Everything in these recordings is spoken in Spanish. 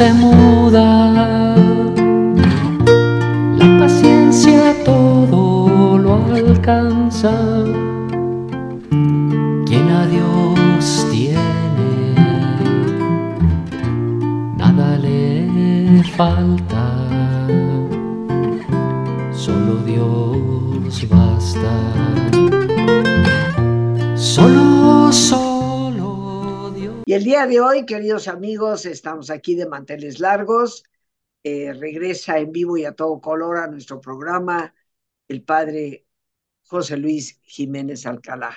Se muda. La paciencia todo lo alcanza. Quien a Dios tiene, nada le falta. Solo Dios basta. Solo, solo el día de hoy, queridos amigos, estamos aquí de manteles largos. Eh, regresa en vivo y a todo color a nuestro programa el padre José Luis Jiménez Alcalá,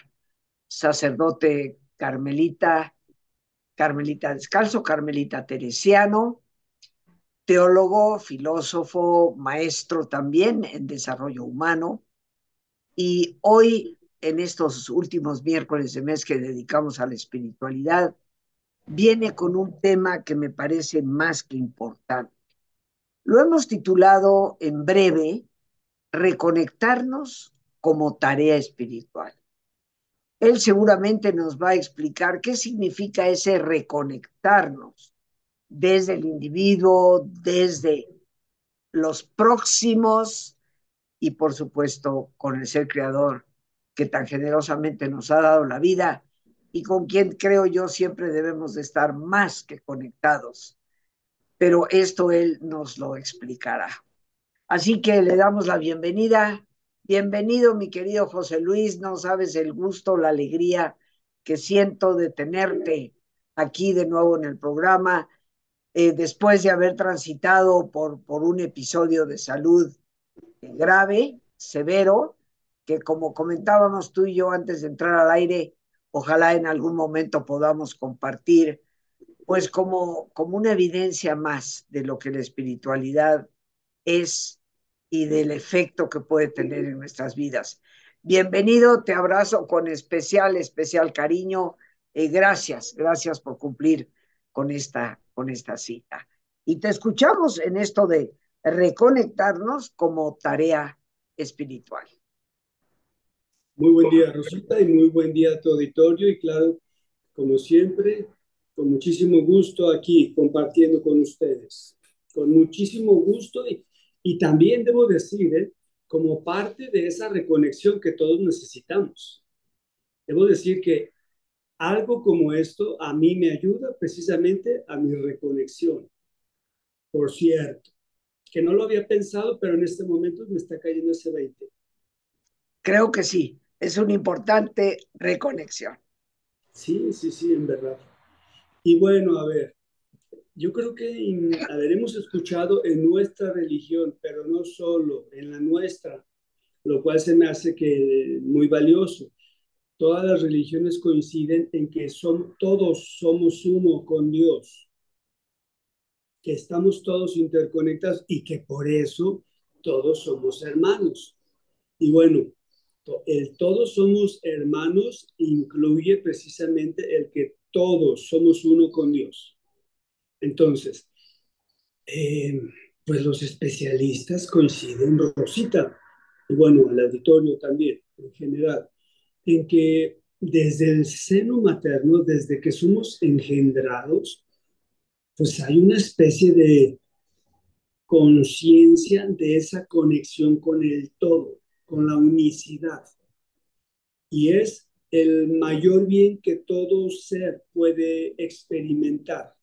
sacerdote carmelita, carmelita descalzo, carmelita teresiano, teólogo, filósofo, maestro también en desarrollo humano. Y hoy, en estos últimos miércoles de mes que dedicamos a la espiritualidad, viene con un tema que me parece más que importante. Lo hemos titulado en breve, Reconectarnos como tarea espiritual. Él seguramente nos va a explicar qué significa ese reconectarnos desde el individuo, desde los próximos y por supuesto con el ser creador que tan generosamente nos ha dado la vida y con quien creo yo siempre debemos de estar más que conectados. Pero esto él nos lo explicará. Así que le damos la bienvenida. Bienvenido, mi querido José Luis. No sabes el gusto, la alegría que siento de tenerte aquí de nuevo en el programa, eh, después de haber transitado por, por un episodio de salud grave, severo, que como comentábamos tú y yo antes de entrar al aire, ojalá en algún momento podamos compartir, pues como, como una evidencia más de lo que la espiritualidad es y del efecto que puede tener en nuestras vidas. Bienvenido, te abrazo con especial, especial cariño. y gracias, gracias por cumplir con esta, con esta cita. Y te escuchamos en esto de reconectarnos como tarea espiritual. Muy buen día, Rosita, y muy buen día a tu auditorio. Y claro, como siempre, con muchísimo gusto aquí compartiendo con ustedes. Con muchísimo gusto y, y también debo decir, ¿eh? como parte de esa reconexión que todos necesitamos. Debo decir que algo como esto a mí me ayuda precisamente a mi reconexión. Por cierto, que no lo había pensado, pero en este momento me está cayendo ese 20. Creo que sí es una importante reconexión. Sí, sí, sí, en verdad. Y bueno, a ver, yo creo que haberemos escuchado en nuestra religión, pero no solo en la nuestra, lo cual se me hace que muy valioso. Todas las religiones coinciden en que son, todos somos uno con Dios, que estamos todos interconectados y que por eso todos somos hermanos. Y bueno, el todos somos hermanos incluye precisamente el que todos somos uno con Dios. Entonces, eh, pues los especialistas coinciden, Rosita, y bueno, el auditorio también en general, en que desde el seno materno, desde que somos engendrados, pues hay una especie de conciencia de esa conexión con el todo con la unicidad. Y es el mayor bien que todo ser puede experimentar.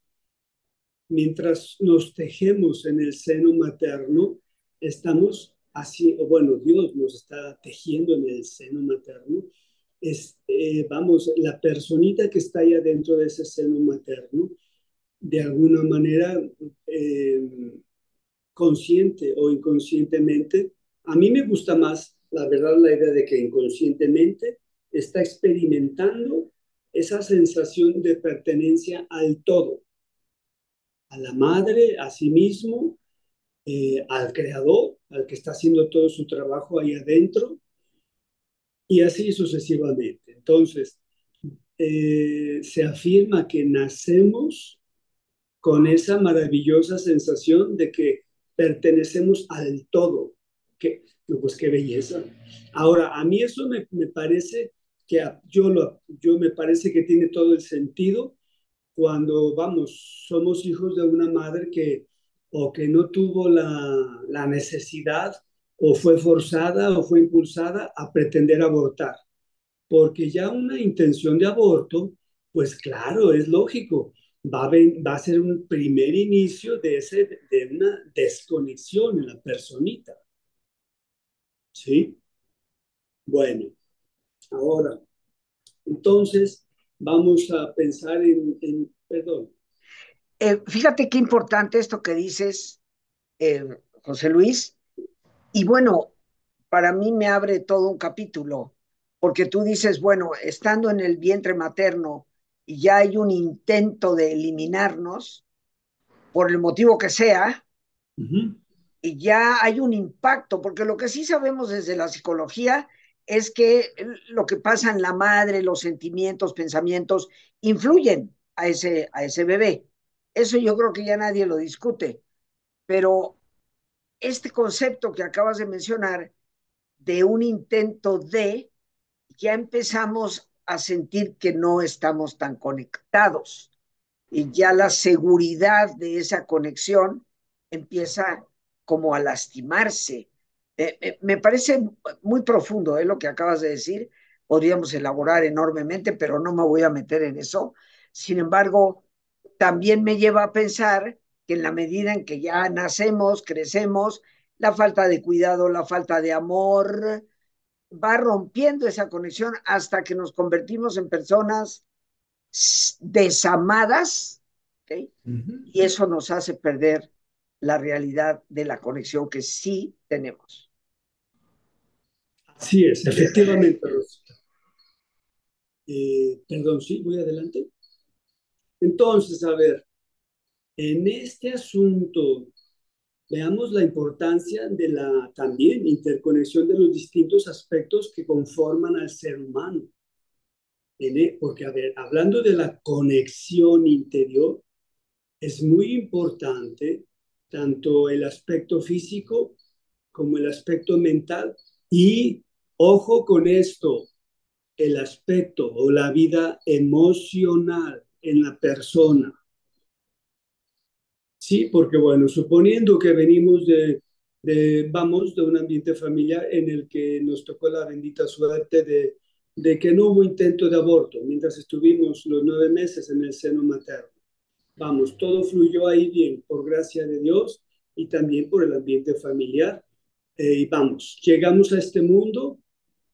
Mientras nos tejemos en el seno materno, estamos así, bueno, Dios nos está tejiendo en el seno materno. Es, eh, vamos, la personita que está ahí adentro de ese seno materno de alguna manera eh, consciente o inconscientemente. A mí me gusta más, la verdad, la idea de que inconscientemente está experimentando esa sensación de pertenencia al todo, a la madre, a sí mismo, eh, al creador, al que está haciendo todo su trabajo ahí adentro, y así sucesivamente. Entonces, eh, se afirma que nacemos con esa maravillosa sensación de que pertenecemos al todo. Que, pues qué belleza. Ahora, a mí eso me, me parece que yo, lo, yo me parece que tiene todo el sentido cuando, vamos, somos hijos de una madre que o que no tuvo la, la necesidad o fue forzada o fue impulsada a pretender abortar. Porque ya una intención de aborto, pues claro, es lógico, va a, va a ser un primer inicio de, ese, de una desconexión en la personita. ¿Sí? Bueno, ahora, entonces vamos a pensar en, en perdón. Eh, fíjate qué importante esto que dices, eh, José Luis. Y bueno, para mí me abre todo un capítulo, porque tú dices, bueno, estando en el vientre materno, y ya hay un intento de eliminarnos, por el motivo que sea, ya hay un impacto, porque lo que sí sabemos desde la psicología es que lo que pasa en la madre, los sentimientos, pensamientos, influyen a ese, a ese bebé. Eso yo creo que ya nadie lo discute, pero este concepto que acabas de mencionar de un intento de, ya empezamos a sentir que no estamos tan conectados y ya la seguridad de esa conexión empieza como a lastimarse. Eh, eh, me parece muy profundo ¿eh? lo que acabas de decir, podríamos elaborar enormemente, pero no me voy a meter en eso. Sin embargo, también me lleva a pensar que en la medida en que ya nacemos, crecemos, la falta de cuidado, la falta de amor, va rompiendo esa conexión hasta que nos convertimos en personas desamadas, ¿okay? uh -huh. y eso nos hace perder la realidad de la conexión que sí tenemos. Así es, efectivamente, Rosita. Eh, perdón, sí, voy adelante. Entonces, a ver, en este asunto veamos la importancia de la también interconexión de los distintos aspectos que conforman al ser humano. E, porque, a ver, hablando de la conexión interior, es muy importante tanto el aspecto físico como el aspecto mental y, ojo con esto, el aspecto o la vida emocional en la persona. Sí, porque bueno, suponiendo que venimos de, vamos, de un ambiente familiar en el que nos tocó la bendita suerte de que no hubo intento de aborto mientras estuvimos los nueve meses en el seno materno. Vamos, todo fluyó ahí bien, por gracia de Dios y también por el ambiente familiar. Eh, y vamos, llegamos a este mundo,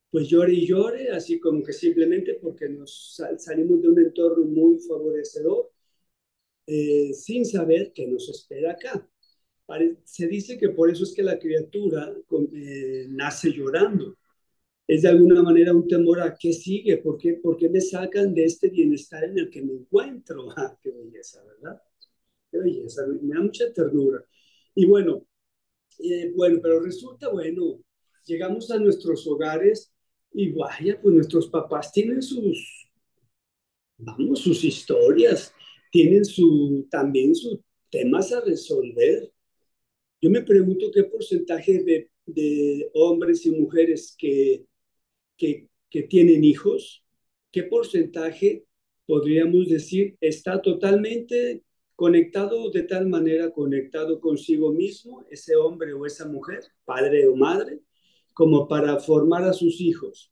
pues llore y llore, así como que simplemente porque nos sal salimos de un entorno muy favorecedor eh, sin saber qué nos espera acá. Se dice que por eso es que la criatura eh, nace llorando. Es de alguna manera un temor a qué sigue, por qué, qué me sacan de este bienestar en el que me encuentro. Ah, qué belleza, ¿verdad? Qué belleza, me da mucha ternura. Y bueno, eh, bueno, pero resulta, bueno, llegamos a nuestros hogares y vaya, pues nuestros papás tienen sus, vamos, sus historias, tienen su, también sus temas a resolver. Yo me pregunto qué porcentaje de hombres y mujeres que, que, tienen hijos, qué porcentaje podríamos decir está totalmente conectado de tal manera, conectado consigo mismo, ese hombre o esa mujer, padre o madre, como para formar a sus hijos.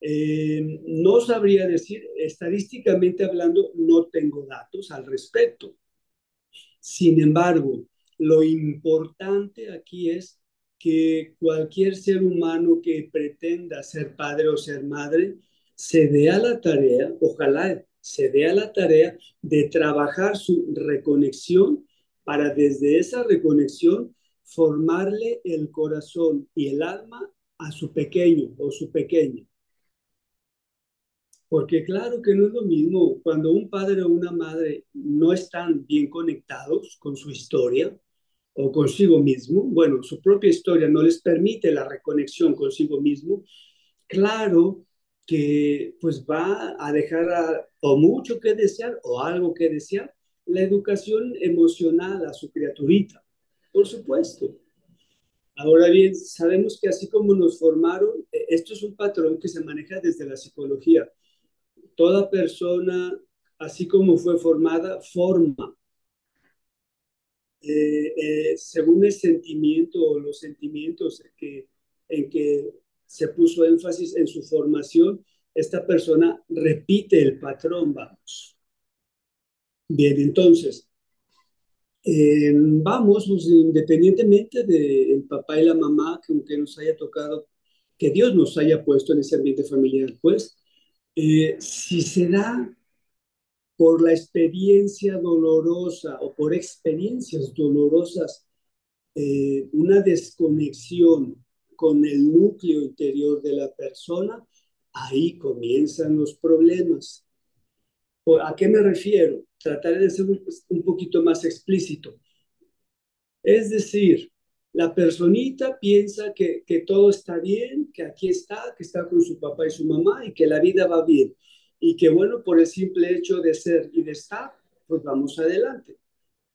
Eh, no sabría decir, estadísticamente hablando, no tengo datos al respecto. Sin embargo, lo importante aquí es que cualquier ser humano que pretenda ser padre o ser madre se dé a la tarea, ojalá se dé a la tarea de trabajar su reconexión para desde esa reconexión formarle el corazón y el alma a su pequeño o su pequeña. Porque claro que no es lo mismo cuando un padre o una madre no están bien conectados con su historia o consigo mismo, bueno, su propia historia no les permite la reconexión consigo mismo, claro que pues va a dejar o mucho que desear o algo que desear la educación emocional a su criaturita, por supuesto. Ahora bien, sabemos que así como nos formaron, e, esto es un patrón que se maneja desde la psicología toda persona, así como fue formada, forma. Eh, eh, según el sentimiento o los sentimientos que, en que se puso énfasis en su formación, esta persona repite el patrón, vamos. Bien, entonces, eh, vamos, pues, independientemente del papá y la mamá, que aunque nos haya tocado, que Dios nos haya puesto en ese ambiente familiar, pues, eh, si se da por la experiencia dolorosa o por experiencias dolorosas, eh, una desconexión con el núcleo interior de la persona, ahí comienzan los problemas. ¿A qué me refiero? Trataré de ser un poquito más explícito. Es decir, la personita piensa que, que todo está bien, que aquí está, que está con su papá y su mamá y que la vida va bien. Y que bueno, por el simple hecho de ser y de estar, pues vamos adelante.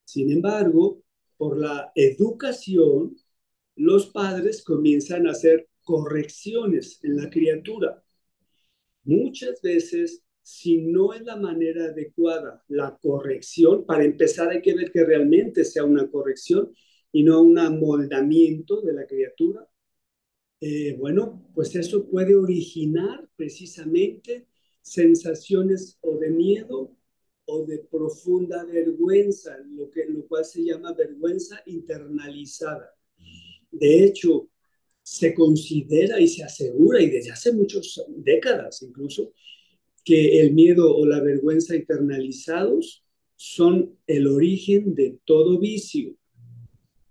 Sin embargo, por la educación, los padres comienzan a hacer correcciones en la criatura. Muchas veces, si no es la manera adecuada la corrección, para empezar hay que ver que realmente sea una corrección, y no un amoldamiento de la criatura, eh, bueno, pues eso puede originar precisamente sensaciones o de miedo o de profunda vergüenza, lo, que, lo cual se llama vergüenza internalizada. De hecho, se considera y se asegura, y desde hace muchas décadas incluso, que el miedo o la vergüenza internalizados son el origen de todo vicio.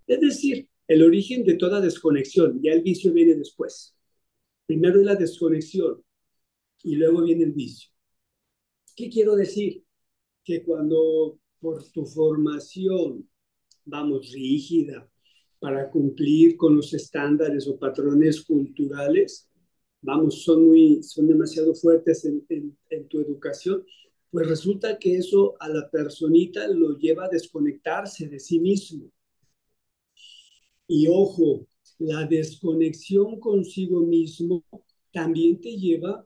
Es decir, el origen de toda desconexión, ya el vicio viene después. Primero es la desconexión y luego viene el vicio. ¿Qué quiero decir? Que cuando por tu formación, vamos, rígida, para cumplir con los estándares o patrones culturales, vamos, son, muy, son demasiado fuertes en, en tu educación, pues resulta que eso a la personita lo lleva a desconectarse de sí mismo y ojo, la desconexión consigo mismo también te lleva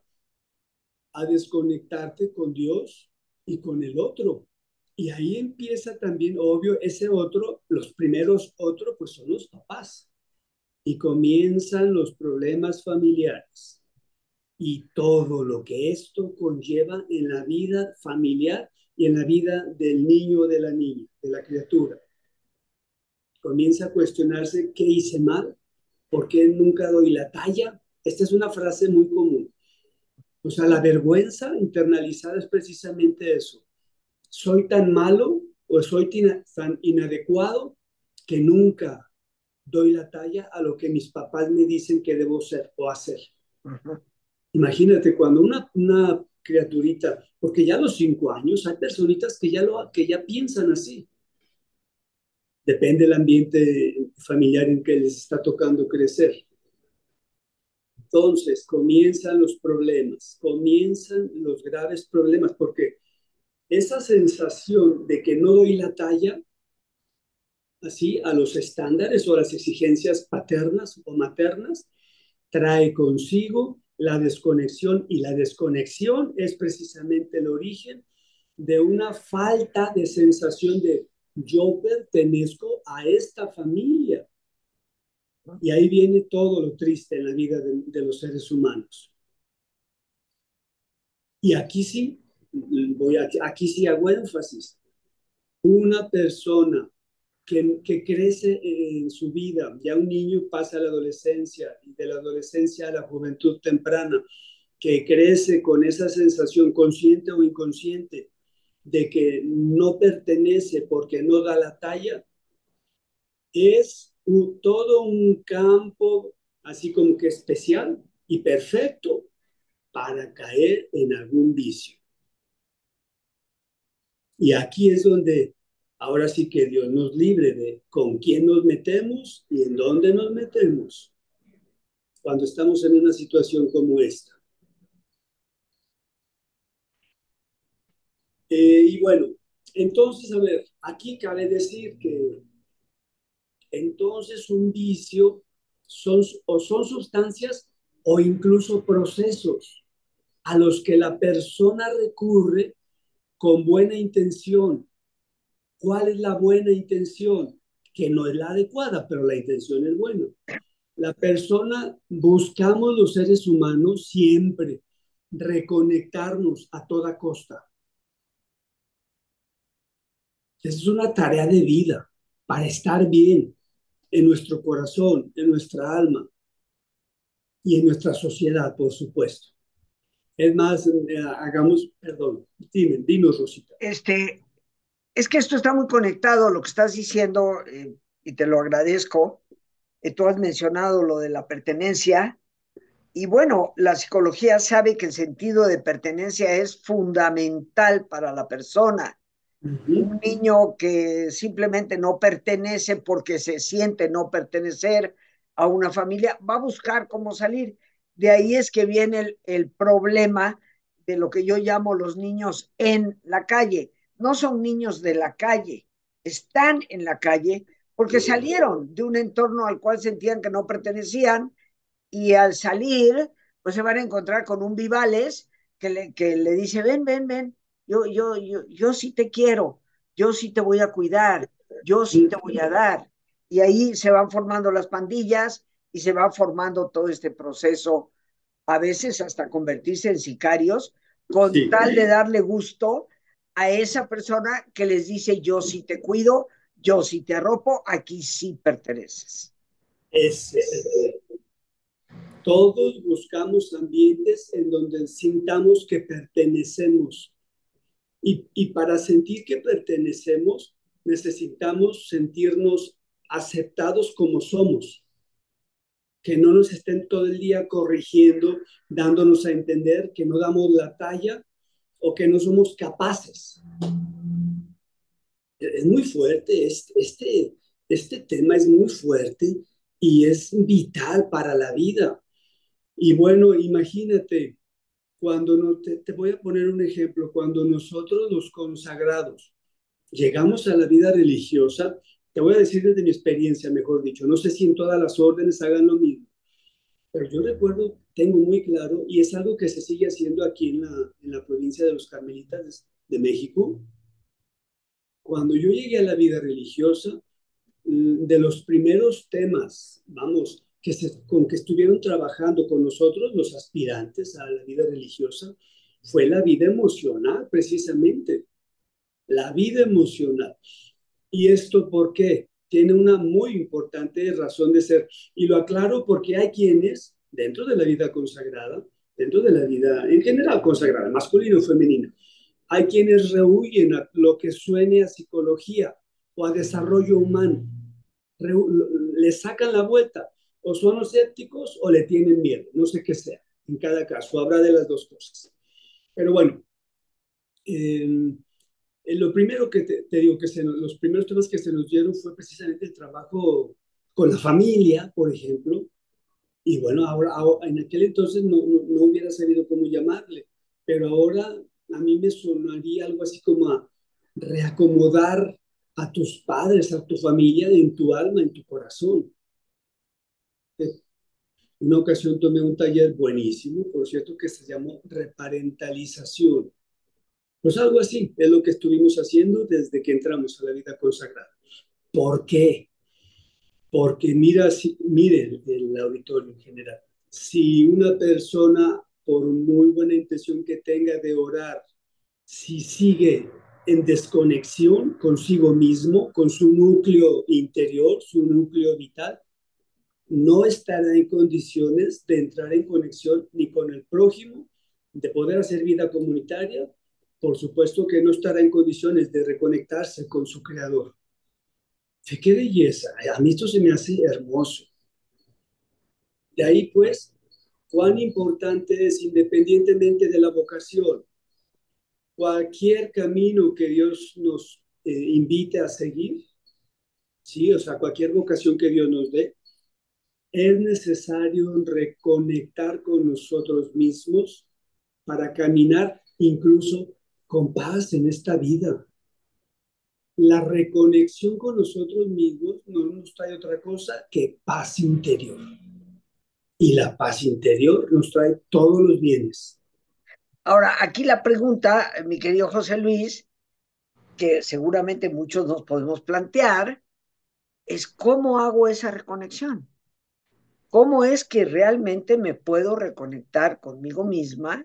a desconectarte con Dios y con el otro. Y ahí empieza también, obvio, ese otro, los primeros otros, pues son los papás. Y comienzan los problemas familiares y todo lo que esto conlleva en la vida familiar y en la vida del niño o de la niña, de la criatura comienza a cuestionarse qué hice mal, por qué nunca doy la talla. Esta es una frase muy común. O sea, la vergüenza internalizada es precisamente eso. Soy tan malo o soy tan inadecuado que nunca doy la talla a lo que mis papás me dicen que debo ser o hacer. Imagínate cuando una, una criaturita, porque ya a los cinco años hay personitas que ya, lo, que ya piensan así depende del ambiente familiar en que les está tocando crecer. Entonces comienzan los problemas, comienzan los graves problemas, porque esa sensación de que no doy la talla, así, a los estándares o a las exigencias paternas o maternas, trae consigo la desconexión y la desconexión es precisamente el origen de una falta de sensación de yo pertenezco a esta familia. Y ahí viene todo lo triste en la vida de, los seres humanos. Y aquí sí, voy aquí sí hago énfasis. Una persona que, que, crece en su vida, ya un niño pasa a la adolescencia y de la adolescencia a la juventud temprana, que crece con esa sensación consciente o inconsciente de que no pertenece porque no da la talla, es todo un campo así como que especial y perfecto para caer en algún vicio. Y aquí es donde ahora sí que Dios nos libre de con quién nos metemos y en dónde nos metemos cuando estamos en una situación como esta. Eh, y bueno, entonces, a ver, aquí cabe decir que entonces un vicio son, o son sustancias o incluso procesos a los que la persona recurre con buena intención. ¿Cuál es la buena intención? Que no es la adecuada, pero la intención es buena. La persona, buscamos los seres humanos siempre reconectarnos a toda costa. Es una tarea de vida para estar bien en nuestro corazón, en nuestra alma y en nuestra sociedad, por supuesto. Es más, eh, hagamos, perdón, dime, dinos, Rosita. Este, es que esto está muy conectado a lo que estás diciendo eh, y te lo agradezco. Eh, tú has mencionado lo de la pertenencia y bueno, la psicología sabe que el sentido de pertenencia es fundamental para la persona. Un niño que simplemente no pertenece porque se siente no pertenecer a una familia va a buscar cómo salir. De ahí es que viene el, el problema de lo que yo llamo los niños en la calle. No son niños de la calle, están en la calle porque salieron de un entorno al cual sentían que no pertenecían y al salir, pues se van a encontrar con un Vivales que le, que le dice, ven, ven, ven, yo, yo, yo, yo sí te quiero, yo sí te voy a cuidar, yo sí te voy a dar. Y ahí se van formando las pandillas y se va formando todo este proceso, a veces hasta convertirse en sicarios, con tal de darle gusto a esa persona que les dice, yo sí te cuido, yo sí te arropo, aquí sí perteneces. Es, todos buscamos ambientes en donde sintamos que pertenecemos. Y, para sentir que pertenecemos, necesitamos sentirnos aceptados como somos que no nos estén todo el día corrigiendo, dándonos a entender que no damos la talla o que no somos capaces. Es muy fuerte, este, este tema es muy fuerte y es vital para la vida. Y bueno, imagínate, cuando no, te, te voy a poner un ejemplo, cuando nosotros los consagrados llegamos a la vida religiosa, te voy a decir desde mi experiencia, mejor dicho, no sé si en todas las órdenes hagan lo mismo, pero yo recuerdo, tengo muy claro, y es algo que se sigue haciendo aquí en la, en la provincia de los Carmelitas de México. Cuando yo llegué a la vida religiosa, mm, de los primeros temas, vamos, que con que estuvieron trabajando con nosotros, los aspirantes a la vida religiosa, fue la vida emocional, precisamente. La vida emocional. ¿Y esto por qué? Tiene una muy importante razón de ser. Y lo aclaro porque hay quienes, dentro de la vida consagrada, dentro de la vida en general consagrada, masculino o femenino, hay quienes rehuyen a lo que suene a psicología o a desarrollo humano. le sacan la vuelta. O son escépticos o le tienen miedo. No sé qué sea. En cada caso, habrá de las dos cosas. Pero bueno, eh, eh, lo primero que te, digo, que se, los primeros temas que se nos dieron fue precisamente el trabajo con la familia, por ejemplo. Y bueno, ahora, en aquel entonces no, no, hubiera sabido cómo llamarle, pero ahora a mí me sonaría algo así como a reacomodar a tus padres, a tu familia, en tu alma, en tu corazón. Una ocasión tomé un taller buenísimo, por cierto, que se llamó reparentalización pues algo así es lo que estuvimos haciendo desde que entramos a la vida consagrada. ¿Por qué? Porque mira, si, el auditorio en general. Si una persona, por muy buena intención que tenga de orar, si sigue en desconexión consigo mismo, con su núcleo interior, su núcleo vital, no estará en condiciones de entrar en conexión ni con el prójimo, de poder hacer vida comunitaria, por supuesto que no estará en condiciones de reconectarse con su creador. ¡Qué belleza! A mí esto se me hace hermoso. De ahí pues, cuán importante es, independientemente de la vocación, cualquier camino que Dios nos eh, invite a seguir, sí, o sea, cualquier vocación que Dios nos dé, es necesario reconectar con nosotros mismos para caminar incluso con paz en esta vida. La reconexión con nosotros mismos no nos trae otra cosa que paz interior. Y la paz interior nos trae todos los bienes. Ahora, aquí la pregunta, mi querido José Luis, que seguramente muchos nos podemos plantear, es cómo hago esa reconexión. ¿Cómo es que realmente me puedo reconectar conmigo misma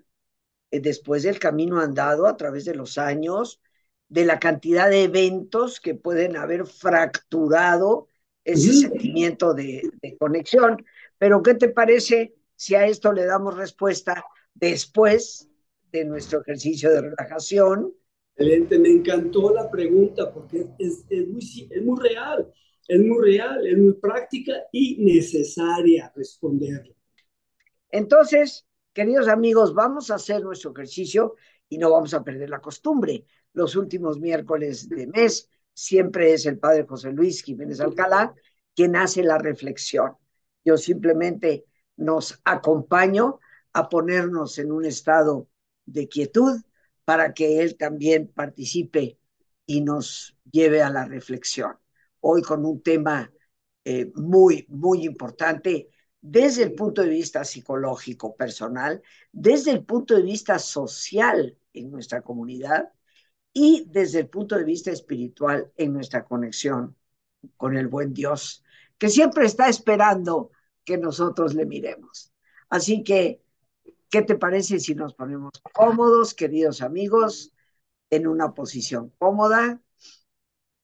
eh, después del camino andado a través de los años, de la cantidad de eventos que pueden haber fracturado ese sentimiento de, de, conexión? Pero ¿qué te parece si a esto le damos respuesta después de nuestro ejercicio de relajación? Excelente, me encantó la pregunta porque es, es, muy, es muy real. Es muy real, es muy práctica y necesaria responderla. Entonces, queridos amigos, vamos a hacer nuestro ejercicio y no vamos a perder la costumbre. Los últimos miércoles de mes siempre es el padre José Luis Jiménez Alcalá quien hace la reflexión. Yo simplemente nos acompaño a ponernos en un estado de quietud para que él también participe y nos lleve a la reflexión hoy con un tema eh, muy, muy importante desde el punto de vista psicológico personal, desde el punto de vista social en nuestra comunidad y desde el punto de vista espiritual en nuestra conexión con el buen Dios, que siempre está esperando que nosotros le miremos. Así que, ¿qué te parece si nos ponemos cómodos, queridos amigos, en una posición cómoda?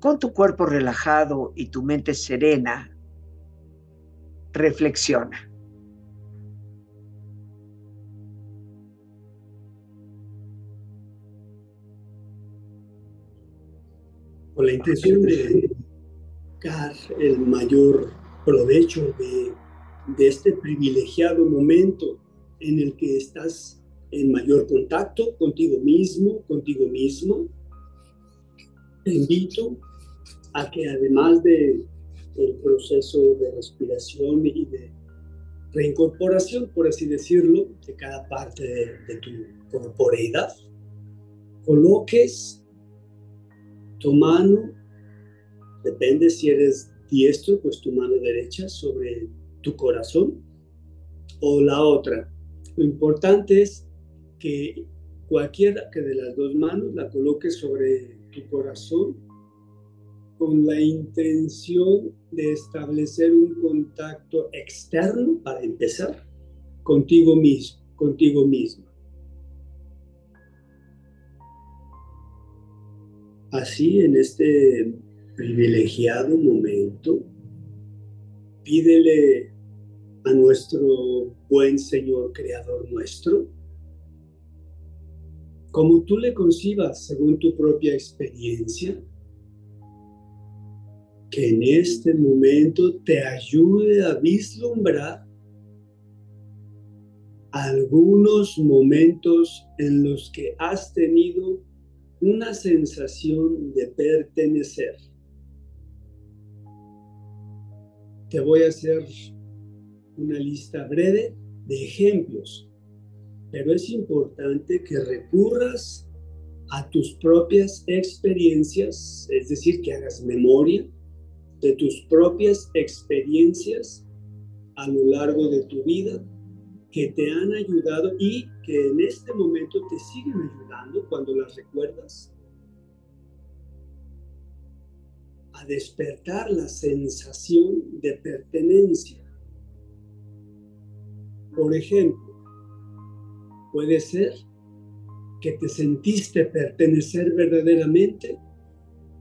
Con tu cuerpo relajado y tu mente serena, reflexiona. Con la intención de sacar el mayor provecho de, de este privilegiado momento en el que estás en mayor contacto contigo mismo, contigo mismo, te invito a que además de el proceso de respiración y de reincorporación, por así decirlo, de cada parte de, tu corporeidad, coloques tu mano, depende si eres diestro, pues tu mano derecha sobre tu corazón o la otra. Lo importante es que cualquiera que de las dos manos la coloques sobre tu corazón con la intención de establecer un contacto externo para empezar contigo mismo, contigo mismo. Así en este privilegiado momento, pídele a nuestro buen Señor Creador nuestro, como tú le concibas según tu propia experiencia, que en este momento te ayude a vislumbrar algunos momentos en los que has tenido una sensación de pertenecer, te voy a hacer una lista breve de ejemplos, pero es importante que recurras a tus propias experiencias, es decir, que hagas memoria de tus propias experiencias a lo largo de tu vida que te han ayudado y que en este momento te siguen ayudando cuando las recuerdas a despertar la sensación de pertenencia. Por ejemplo, puede ser que te sentiste pertenecer verdaderamente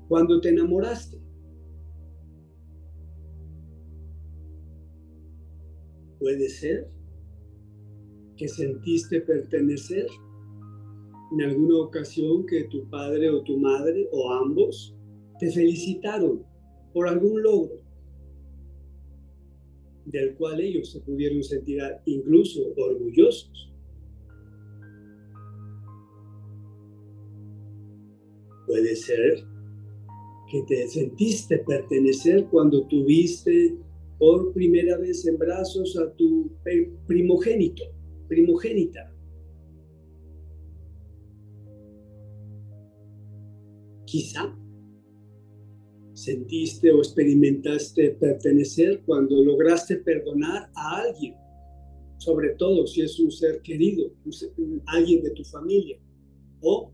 cuando te enamoraste. Puede ser que sentiste pertenecer en alguna ocasión que tu padre o tu madre o ambos te felicitaron por algún logro del cual ellos se pudieron sentir incluso orgullosos. Puede ser que te sentiste pertenecer cuando tuviste por primera vez en brazos a tu primogénito, primogénita. Quizá sentiste o experimentaste pertenecer cuando lograste perdonar a alguien, sobre todo si es un ser querido, alguien de tu familia, o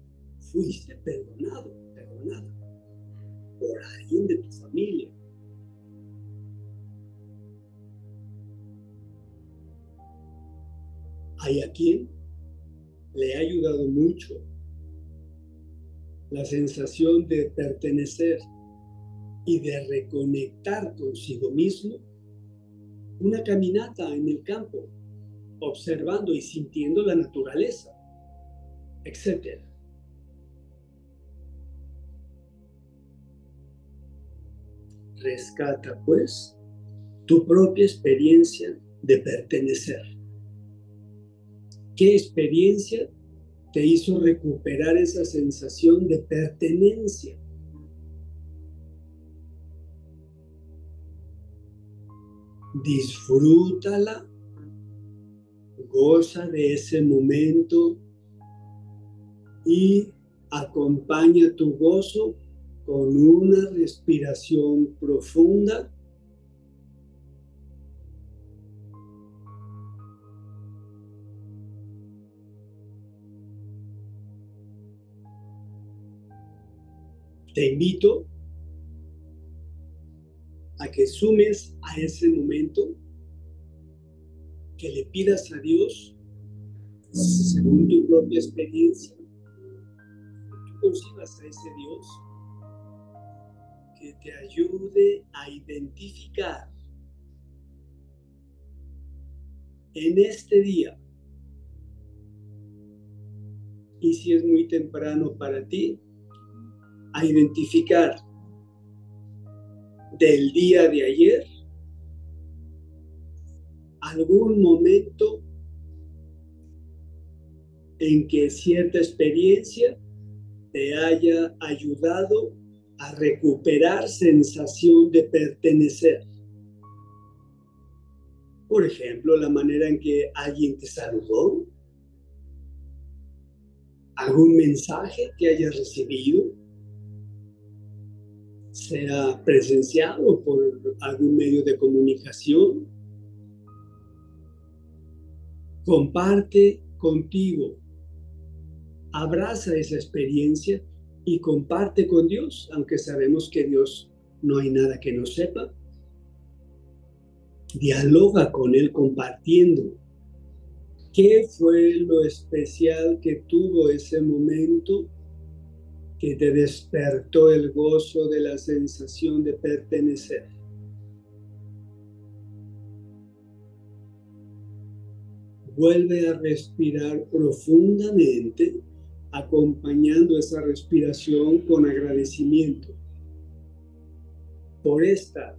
fuiste perdonado, perdonada por alguien de tu familia. Hay a quien le ha ayudado mucho la sensación de pertenecer y de reconectar consigo mismo, una caminata en el campo, observando y sintiendo la naturaleza, etc. Rescata, pues, tu propia experiencia de pertenecer. ¿Qué experiencia te hizo recuperar esa sensación de pertenencia? disfrútala, goza de ese momento y acompaña tu gozo con una respiración profunda. Te invito a que sumes a ese momento, que le pidas a Dios, según tu propia experiencia, que tú concibas a ese Dios que te ayude a identificar en este día, y si es muy temprano para ti, a identificar del día de ayer, algún momento en que cierta experiencia te haya ayudado a recuperar sensación de pertenecer. Por ejemplo, la manera en que alguien te saludó, algún mensaje que hayas recibido, sea presenciado por algún medio de comunicación. Comparte contigo, abraza esa experiencia y comparte con Dios, aunque sabemos que Dios no hay nada que no sepa. Dialoga con Él compartiendo qué fue lo especial que tuvo ese momento que te despertó el gozo de la sensación de pertenecer. Vuelve a respirar profundamente, acompañando esa respiración con agradecimiento por esta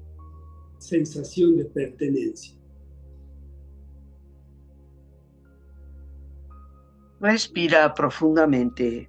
sensación de pertenencia. Respira profundamente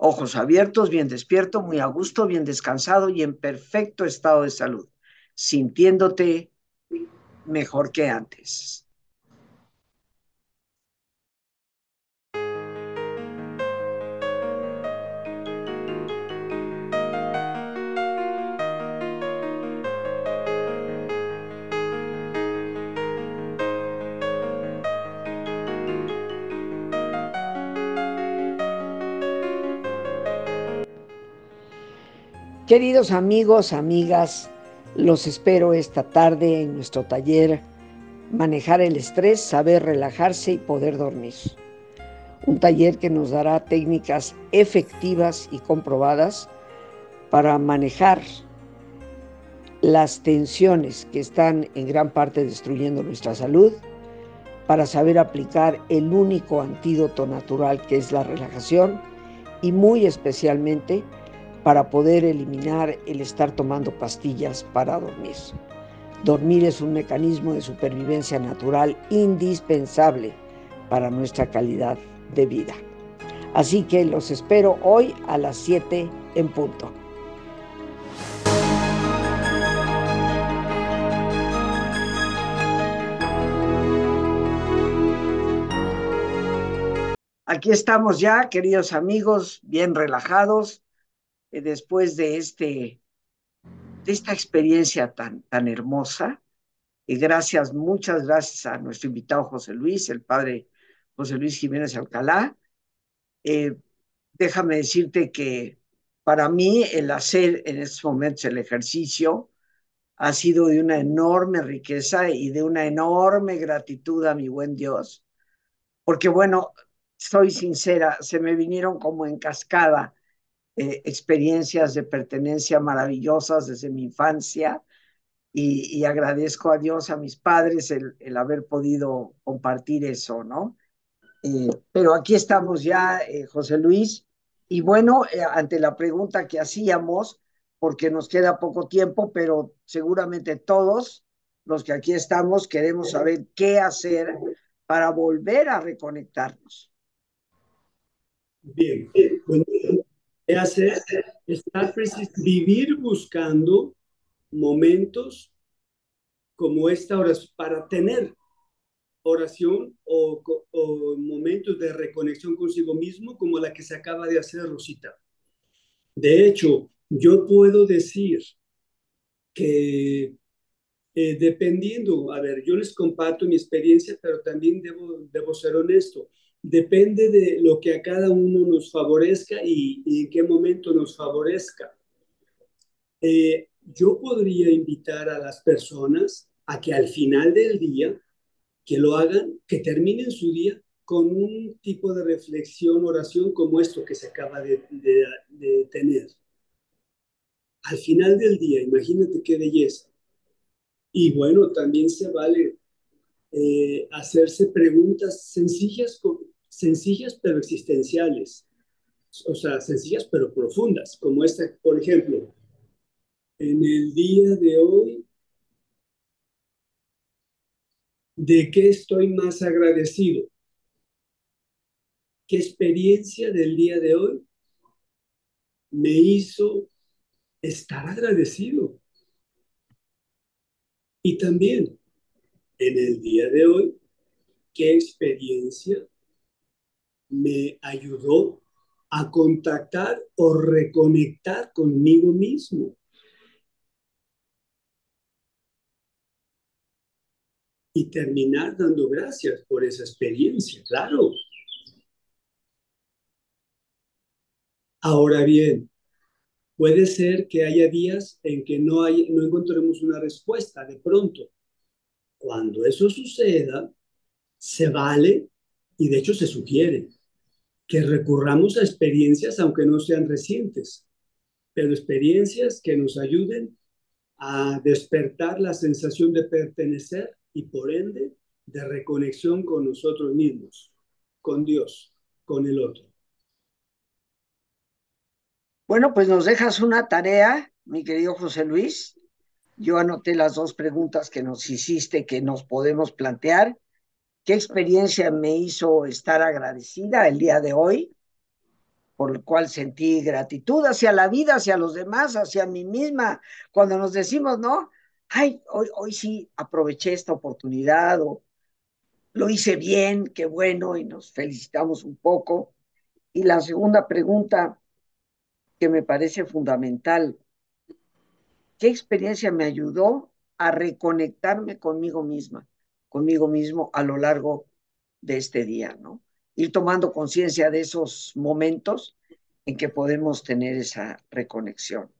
Ojos abiertos, bien despierto, muy a gusto, bien descansado y en perfecto estado de salud, sintiéndote mejor que antes. Queridos amigos, amigas, los espero esta tarde en nuestro taller Manejar el estrés, saber relajarse y poder dormir. Un taller que nos dará técnicas efectivas y comprobadas para manejar las tensiones que están en gran parte destruyendo nuestra salud, para saber aplicar el único antídoto natural que es la relajación y muy especialmente para poder eliminar el estar tomando pastillas para dormir. Dormir es un mecanismo de supervivencia natural indispensable para nuestra calidad de vida. Así que los espero hoy a las 7 en punto. Aquí estamos ya, queridos amigos, bien relajados, después de, este, de esta experiencia tan, tan hermosa. Y gracias, muchas gracias a nuestro invitado José Luis, el padre José Luis Jiménez Alcalá. Eh, déjame decirte que para mí el hacer en estos momentos el ejercicio ha sido de una enorme riqueza y de una enorme gratitud a mi buen Dios, porque bueno, soy sincera, se me vinieron como en cascada eh, experiencias de pertenencia maravillosas desde mi infancia y, agradezco a Dios, a mis padres, el, haber podido compartir eso, ¿no? Eh, pero aquí estamos ya, eh, José Luis, y bueno, ante la pregunta que hacíamos, porque nos queda poco tiempo, pero seguramente todos los que aquí estamos queremos saber qué hacer para volver a reconectarnos. Bien, bueno, hacer, estar vivir buscando momentos como esta oración, para tener oración o, o, momentos de reconexión consigo mismo como la que se acaba de hacer Rosita. De hecho, yo puedo decir que eh, dependiendo, a ver, yo les comparto mi experiencia, pero también debo, debo ser honesto depende de lo que a cada uno nos favorezca y, en qué momento nos favorezca. Eh, yo podría invitar a las personas a que al final del día, que lo hagan, que terminen su día con un tipo de reflexión, oración como esto que se acaba de, tener. Al final del día, imagínate qué belleza. Y bueno, también se vale eh, hacerse preguntas sencillas sencillas pero existenciales, o sea, sencillas pero profundas, como esta, por ejemplo, en el día de hoy, ¿de qué estoy más agradecido? ¿Qué experiencia del día de hoy me hizo estar agradecido? Y también, en el día de hoy, ¿qué experiencia me ayudó a contactar o reconectar conmigo mismo. Y terminar dando gracias por esa experiencia, claro. Ahora bien, puede ser que haya días en que no, hay, no encontremos una respuesta de pronto. Cuando eso suceda, se vale y de hecho se sugiere que recurramos a experiencias, aunque no sean recientes, pero experiencias que nos ayuden a despertar la sensación de pertenecer y por ende de reconexión con nosotros mismos, con Dios, con el otro. Bueno, pues nos dejas una tarea, mi querido José Luis. Yo anoté las dos preguntas que nos hiciste que nos podemos plantear. ¿Qué experiencia me hizo estar agradecida el día de hoy? Por el cual sentí gratitud hacia la vida, hacia los demás, hacia mí misma. Cuando nos decimos, no, ay, hoy, hoy sí aproveché esta oportunidad o lo hice bien, qué bueno, y nos felicitamos un poco. Y la segunda pregunta, que me parece fundamental. ¿Qué experiencia me ayudó a reconectarme conmigo misma, conmigo mismo a lo largo de este día, ¿no? Ir tomando conciencia de esos momentos en que podemos tener esa reconexión.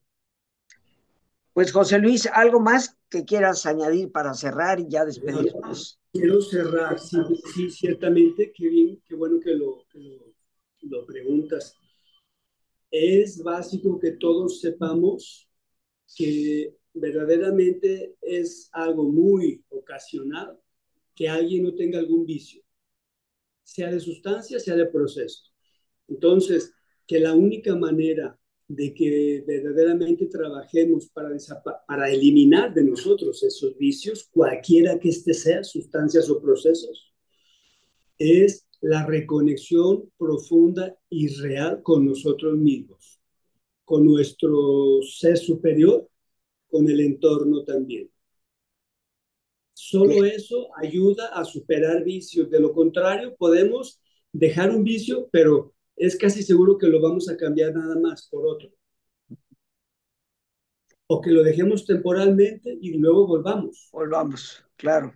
Pues José Luis, ¿algo más que quieras añadir para cerrar y ya despedirnos? Quiero cerrar, sí, sí ciertamente, qué bien, qué bueno que lo, que lo, lo preguntas es básico que todos sepamos que verdaderamente es algo muy ocasional que alguien no tenga algún vicio, sea de sustancia, sea de proceso. Entonces, que la única manera de que verdaderamente trabajemos para, eliminar de nosotros esos vicios, cualquiera que este sea, sustancias o procesos, es la reconexión profunda y real con nosotros mismos, con nuestro ser superior, con el entorno también. Solo eso ayuda a superar vicios. De lo contrario, podemos dejar un vicio, pero es casi seguro que lo vamos a cambiar nada más por otro. O que lo dejemos temporalmente y luego volvamos. Volvamos, claro.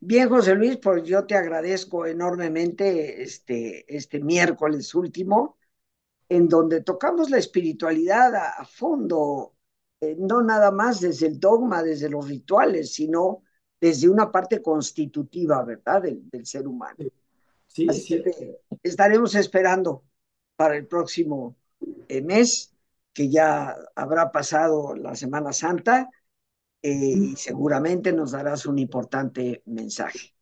Bien, José Luis, pues yo te agradezco enormemente este, este miércoles último, en donde tocamos la espiritualidad a, fondo, eh, no nada más desde el dogma, desde los rituales, sino desde una parte constitutiva, ¿verdad?, del, del ser humano. Sí, Así que estaremos esperando para el próximo eh, mes, que ya habrá pasado la Semana Santa, eh, y seguramente nos darás un importante mensaje.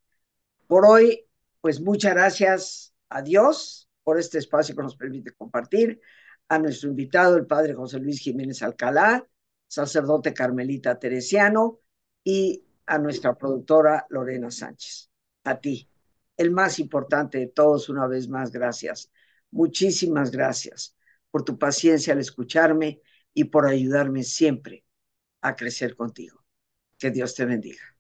Por hoy, pues muchas gracias a Dios por este espacio que nos permite compartir, a nuestro invitado, el padre José Luis Jiménez Alcalá, sacerdote carmelita teresiano, y a nuestra productora Lorena Sánchez. A ti, el más importante de todos, una vez más, gracias. Muchísimas gracias por tu paciencia al escucharme y por ayudarme siempre a crecer contigo. Que Dios te bendiga.